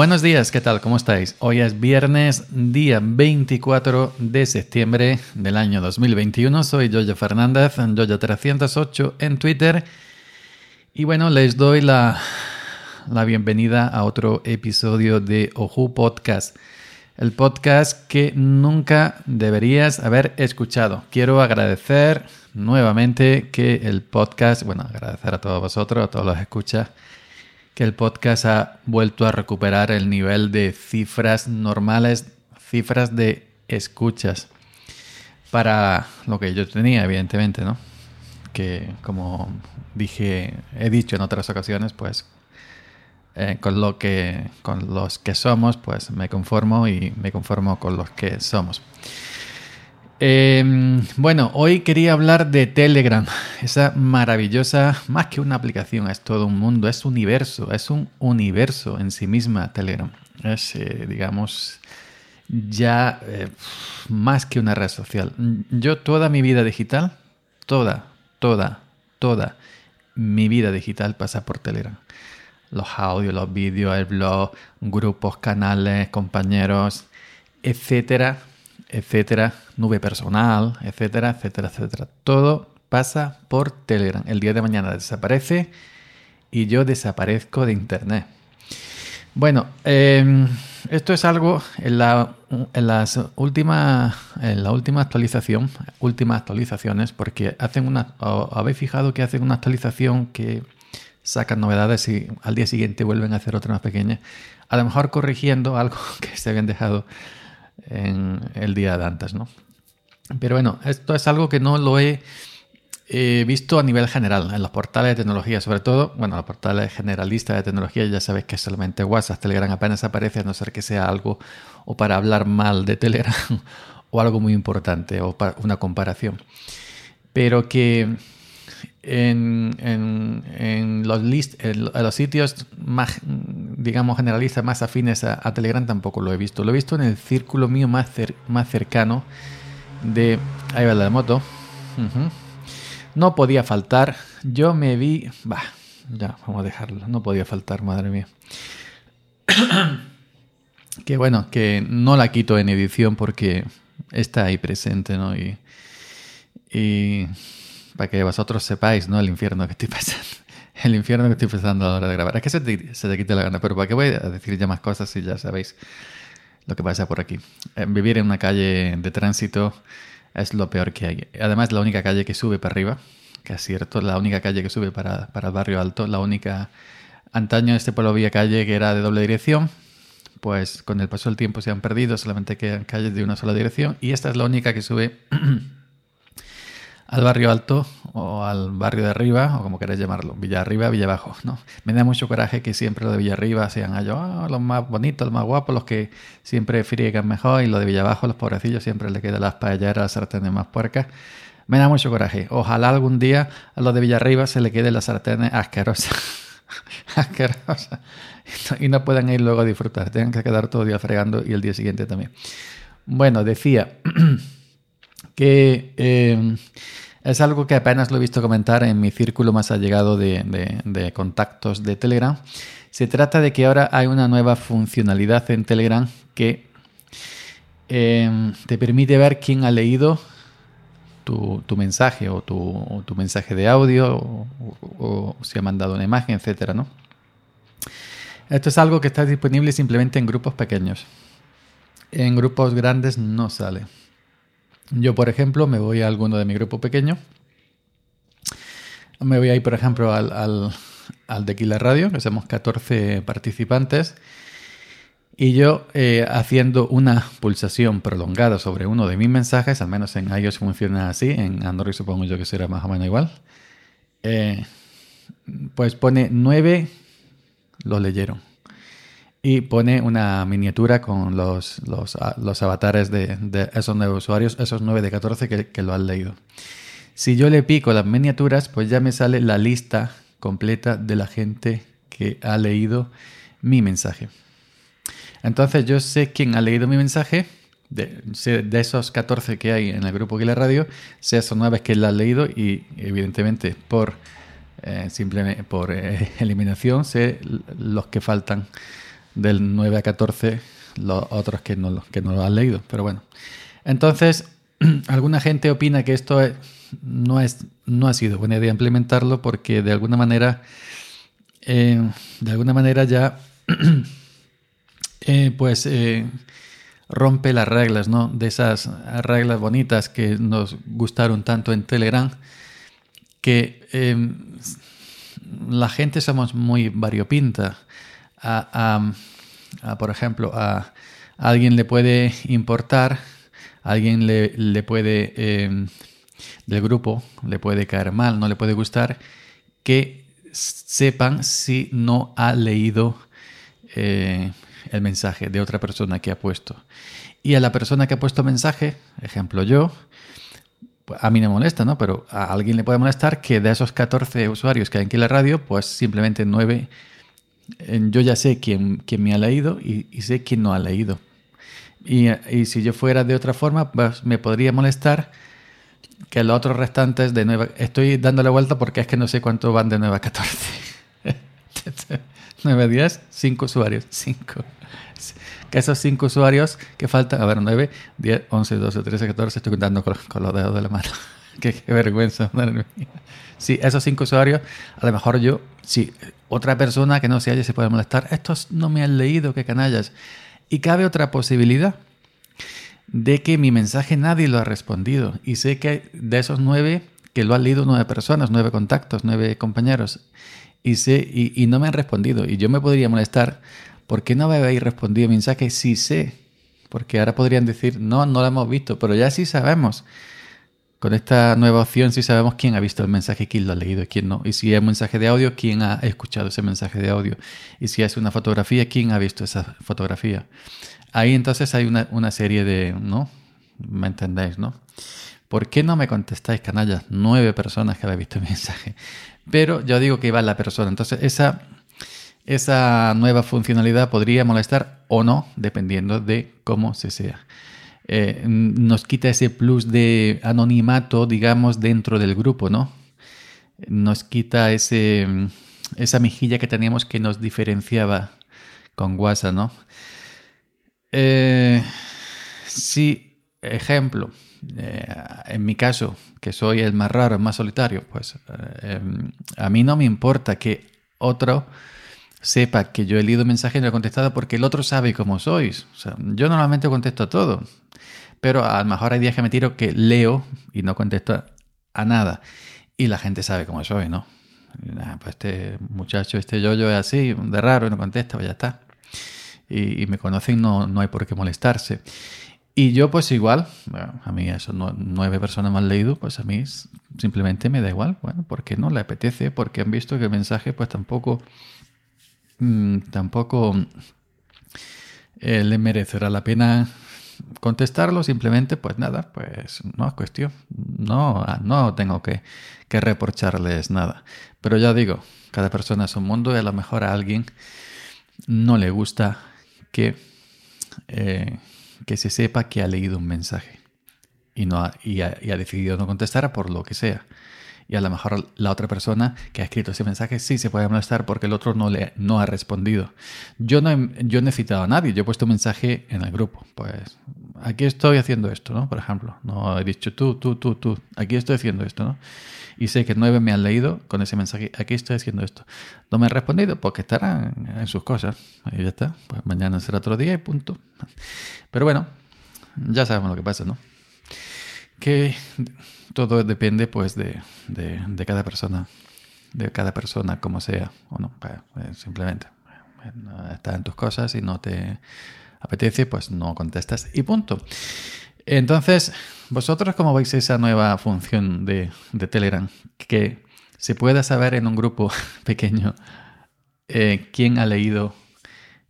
Buenos días, ¿qué tal? ¿Cómo estáis? Hoy es viernes, día 24 de septiembre del año 2021. Soy Jojo Fernández, Jojo308 en Twitter. Y bueno, les doy la, la bienvenida a otro episodio de Oju Podcast. El podcast que nunca deberías haber escuchado. Quiero agradecer nuevamente que el podcast, bueno, agradecer a todos vosotros, a todos los escuchas que el podcast ha vuelto a recuperar el nivel de cifras normales, cifras de escuchas para lo que yo tenía, evidentemente, ¿no? Que como dije, he dicho en otras ocasiones, pues eh, con lo que con los que somos, pues me conformo y me conformo con los que somos. Em, bueno, hoy quería hablar de Telegram, esa maravillosa, más que una aplicación, es todo un mundo, es universo, es un universo en sí misma Telegram. Es, eh, digamos, ya eh, más que una red social. Yo toda mi vida digital, toda, toda, toda mi vida digital pasa por Telegram. Los audios, los vídeos, el blog, grupos, canales, compañeros, etcétera, etcétera, nube personal, etcétera, etcétera, etcétera. Todo pasa por Telegram. El día de mañana desaparece y yo desaparezco de Internet. Bueno, em, esto es algo en la, en las en la última actualización, últimas actualizaciones, porque hacen una, habéis fijado que hacen una actualización que sacan novedades y al día siguiente vuelven a hacer otra más pequeña, a lo mejor corrigiendo algo que se habían dejado en el día de antes, ¿no? Pero bueno, esto es algo que no lo he visto a nivel general, en los portales de tecnología, sobre todo, bueno, los portales generalistas de tecnología, ya sabéis que solamente WhatsApp, Telegram apenas aparece, a no ser que sea algo o para hablar mal de Telegram o algo muy importante o para una comparación. Pero que en, en, los, list, en, los sitios más, digamos, generalistas, más afines a, Telegram tampoco lo he visto. Lo he visto en el círculo mío más, más cercano de... Ahí va la moto. No podía faltar. Yo me vi... Bah, ya, vamos a dejarlo. No podía faltar, madre mía. que bueno, que no la quito en edición porque está ahí presente, ¿no? Y... y para que vosotros sepáis, ¿no? El infierno que estoy pasando. El infierno que estoy pasando a la hora de grabar. Es que se te, se te quite la gana, pero ¿para qué voy a decir ya más cosas si ya sabéis lo que pasa por aquí? Eh, vivir en una calle de tránsito es lo peor que hay. Además, la única calle que sube para arriba, que es cierto, la única calle que sube para, para el barrio alto, la única... Antaño este pueblo había calle que era de doble dirección, pues con el paso del tiempo se han perdido, solamente quedan calles de una sola dirección y esta es la única que sube al barrio alto o al barrio de arriba, o como queráis llamarlo, Villa Arriba, Villa Abajo. ¿no? Me da mucho coraje que siempre lo de Villa Arriba sean ellos ah, los más bonitos, los más guapos, los que siempre friegan mejor, y lo de Villa Abajo, los pobrecillos, siempre le quedan las paelleras, las sartenes más puercas. Me da mucho coraje. Ojalá algún día a los de Villa Arriba se le queden las sartenes asquerosas. asquerosas. Y no puedan ir luego a disfrutar. Tengan que quedar todo el día fregando y el día siguiente también. Bueno, decía que eh, es algo que apenas lo he visto comentar en mi círculo más allegado de, contactos de Telegram. Se trata de que ahora hay una nueva funcionalidad en Telegram que em, te permite ver quién ha leído tu, mensaje o tu, mensaje de audio o, si ha mandado una imagen, etc. ¿no? Esto es algo que está disponible simplemente en grupos pequeños. En grupos grandes no sale. Yo, por ejemplo, me voy a alguno de mi grupo pequeño. Me voy a ir, por ejemplo, al, al, de Killer Radio, que somos 14 participantes. Y yo, eh, haciendo una pulsación prolongada sobre uno de mis mensajes, al menos en iOS funciona así, en Android supongo yo que será más o menos igual, eh, pues pone 9, lo leyeron y pone una miniatura con los, los, ah, avatares de, esos nueve usuarios, esos 9 de 14 que, lo han leído. Si yo le pico las miniaturas, pues ya me sale la lista completa de la gente que ha leído mi mensaje. Entonces yo sé quién ha leído mi mensaje, de, de esos 14 que hay en el grupo que la radio, sé esos 9 que lo han leído y evidentemente por, eh, simplemente por eh, eliminación sé los que faltan del 9 a 14 los otros que no, que no lo han leído. Pero bueno. Entonces, alguna gente opina que esto no, es, no ha sido buena idea implementarlo porque de alguna manera, eh, de alguna manera ya, eh, pues eh, rompe las reglas, ¿no? De esas reglas bonitas que nos gustaron tanto en Telegram, que la gente somos muy variopinta. A, por ejemplo, a, alguien le puede importar, a alguien le, le puede, em, del grupo, le puede caer mal, no le puede gustar, que sepan si no ha leído eh, el mensaje de otra persona que ha puesto. Y a la persona que ha puesto mensaje, ejemplo yo, a mí me molesta, ¿no? Pero a alguien le puede molestar que de esos 14 usuarios que hay aquí en la radio, pues simplemente 9, yo ya sé quién, quién me ha leído y, sé quién no ha leído. Y, y, si yo fuera de otra forma, pues me podría molestar que los otros restantes de 9... Estoy dándole vuelta porque es que no sé cuánto van de 9 a 14. 9 a 10, 5 usuarios. 5 que esos cinco usuarios que faltan, a ver, 9, 10, 11, 12, 13, 14, estoy contando con, los dedos de la mano. qué, vergüenza, madre mía. Sí, esos cinco usuarios, a lo mejor yo, si otra persona que no sea ella se puede molestar, estos no me han leído, qué canallas. Y cabe otra posibilidad de que mi mensaje nadie lo ha respondido. Y sé que de esos nueve, que lo han leído nueve personas, nueve contactos, nueve compañeros, y, sé, y, no me han respondido. Y yo me podría molestar ¿por qué no me habéis respondido mensaje? Sí sé, porque ahora podrían decir, no, no lo hemos visto, pero ya sí sabemos. Con esta nueva opción sí sabemos quién ha visto el mensaje, quién lo ha leído y quién no. Y si es un mensaje de audio, quién ha escuchado ese mensaje de audio. Y si es una fotografía, quién ha visto esa fotografía. Ahí entonces hay una, una serie de, ¿no? ¿Me entendéis, no? ¿Por qué no me contestáis, canallas? Nueve personas que habéis visto el mensaje. Pero yo digo que iba la persona. Entonces, esa esa nueva funcionalidad podría molestar o no, dependiendo de cómo se sea. Eh, nos quita ese plus de anonimato, digamos, dentro del grupo, ¿no? Nos quita ese, esa mejilla que teníamos que nos diferenciaba con WhatsApp, ¿no? Eh, sí, ejemplo, eh, en mi caso, que soy el más raro, el más solitario, pues a mí no me importa que otro sepa que yo he leído mensaje y no he contestado porque el otro sabe cómo sois. yo normalmente contesto a todo, pero a lo mejor hay días que me tiro que leo y no contesto a nada. Y la gente sabe cómo soy, ¿no? pues este muchacho, este yo-yo es así, de raro, no contesta, pues ya está. Y, me conocen, no, no hay por qué molestarse. Y yo pues igual, a mí esos nueve personas me han leído, pues a mí simplemente me da igual, bueno, porque no le apetece, porque han visto que el mensaje pues tampoco Mm, tampoco eh, le merecerá la pena contestarlo, simplemente, pues nada, pues no es cuestión. No, ah, no tengo que, que, reprocharles nada. Pero ya digo, cada persona es un mundo y a lo mejor a alguien no le gusta que, eh, que se sepa que ha leído un mensaje y, no y ha decidido no contestar por lo que sea y a lo mejor la otra persona que ha escrito ese mensaje sí se puede molestar porque el otro no, le, no ha respondido. Yo no, he, yo he citado a nadie, yo he puesto un mensaje en el grupo. Pues aquí estoy haciendo esto, ¿no? Por ejemplo, no he dicho tú, tú, tú, tú, aquí estoy haciendo esto, ¿no? Y sé que nueve me han leído con ese mensaje, aquí estoy haciendo esto. No me han respondido porque estarán en sus cosas. Y ya está, pues mañana será otro día y punto. Pero bueno, ya sabemos lo que pasa, ¿no? Que todo depende pues de, de, cada persona, de cada persona como sea o no. Eh, simplemente está en tus cosas y no te apetece, pues no contestas y punto. Entonces, vosotros cómo veis esa nueva función de, de Telegram que se pueda saber en un grupo pequeño eh, quién ha leído,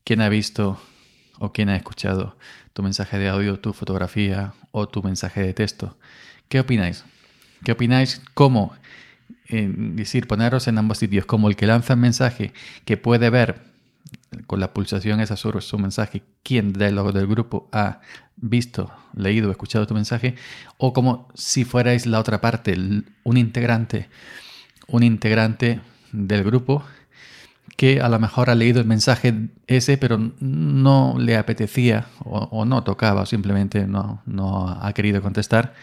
quién ha visto o quién ha escuchado tu mensaje de audio, tu fotografía o tu mensaje de texto. ¿Qué opináis? ¿Qué opináis? ¿Cómo? decir, poneros en ambos sitios, como el que lanza el mensaje, que puede ver con la pulsación esa sobre su mensaje, quién del, del grupo ha visto, leído, escuchado tu mensaje, o como si fuerais la otra parte, un integrante, un integrante del grupo que a lo mejor ha leído el mensaje ese, pero no le apetecía o, no tocaba, o simplemente no, no ha querido contestar.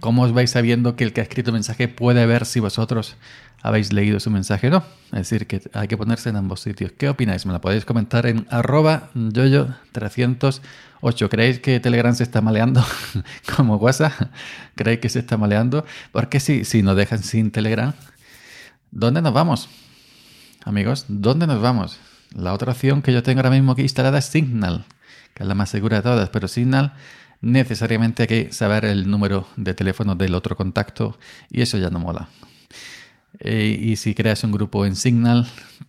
¿Cómo os vais sabiendo que el que ha escrito el mensaje puede ver si vosotros habéis leído su mensaje o no? Es decir, que hay que ponerse en ambos sitios. ¿Qué opináis? Me lo podéis comentar en arroba yoyo308. ¿Creéis que Telegram se está maleando como WhatsApp? ¿Creéis que se está maleando? Porque si, si nos dejan sin Telegram, ¿Dónde nos vamos? Amigos, ¿dónde nos vamos? La otra opción que yo tengo ahora mismo aquí instalada es Signal, que es la más segura de todas, pero Signal necesariamente hay que saber el número de teléfono del otro contacto y eso ya no mola. Eh, y si creas un grupo en Signal,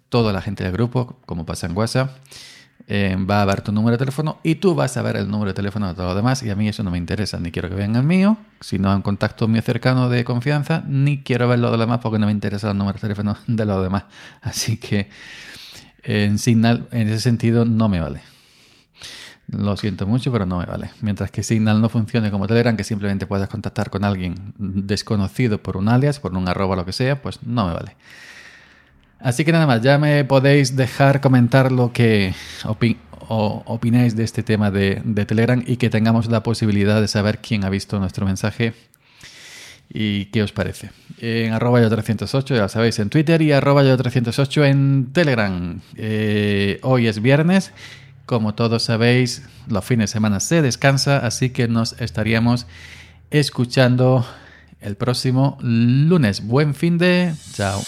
toda la gente del grupo, como pasa en WhatsApp, eh, va a ver tu número de teléfono y tú vas a ver el número de teléfono de todos los demás y a mí eso no me interesa, ni quiero que vean el mío, si no hay un contacto mío cercano de confianza, ni quiero ver lo de los demás porque no me interesa el número de teléfono de los demás. Así que en Signal, en ese sentido, no me vale. Lo siento mucho, pero no me vale. Mientras que Signal no funcione como Telegram, que simplemente puedas contactar con alguien desconocido por un alias, por un arroba, lo que sea, pues no me vale. Así que nada más, ya me podéis dejar comentar lo que opináis de este tema de, Telegram y que tengamos la posibilidad de saber quién ha visto nuestro mensaje y qué os parece. En arroba yo 308, ya sabéis, en Twitter y arroba yo 308 en Telegram. Eh, hoy es viernes. Como todos sabéis, los fines de semana se descansa, así que nos estaríamos escuchando el próximo lunes. Buen fin de... Chao.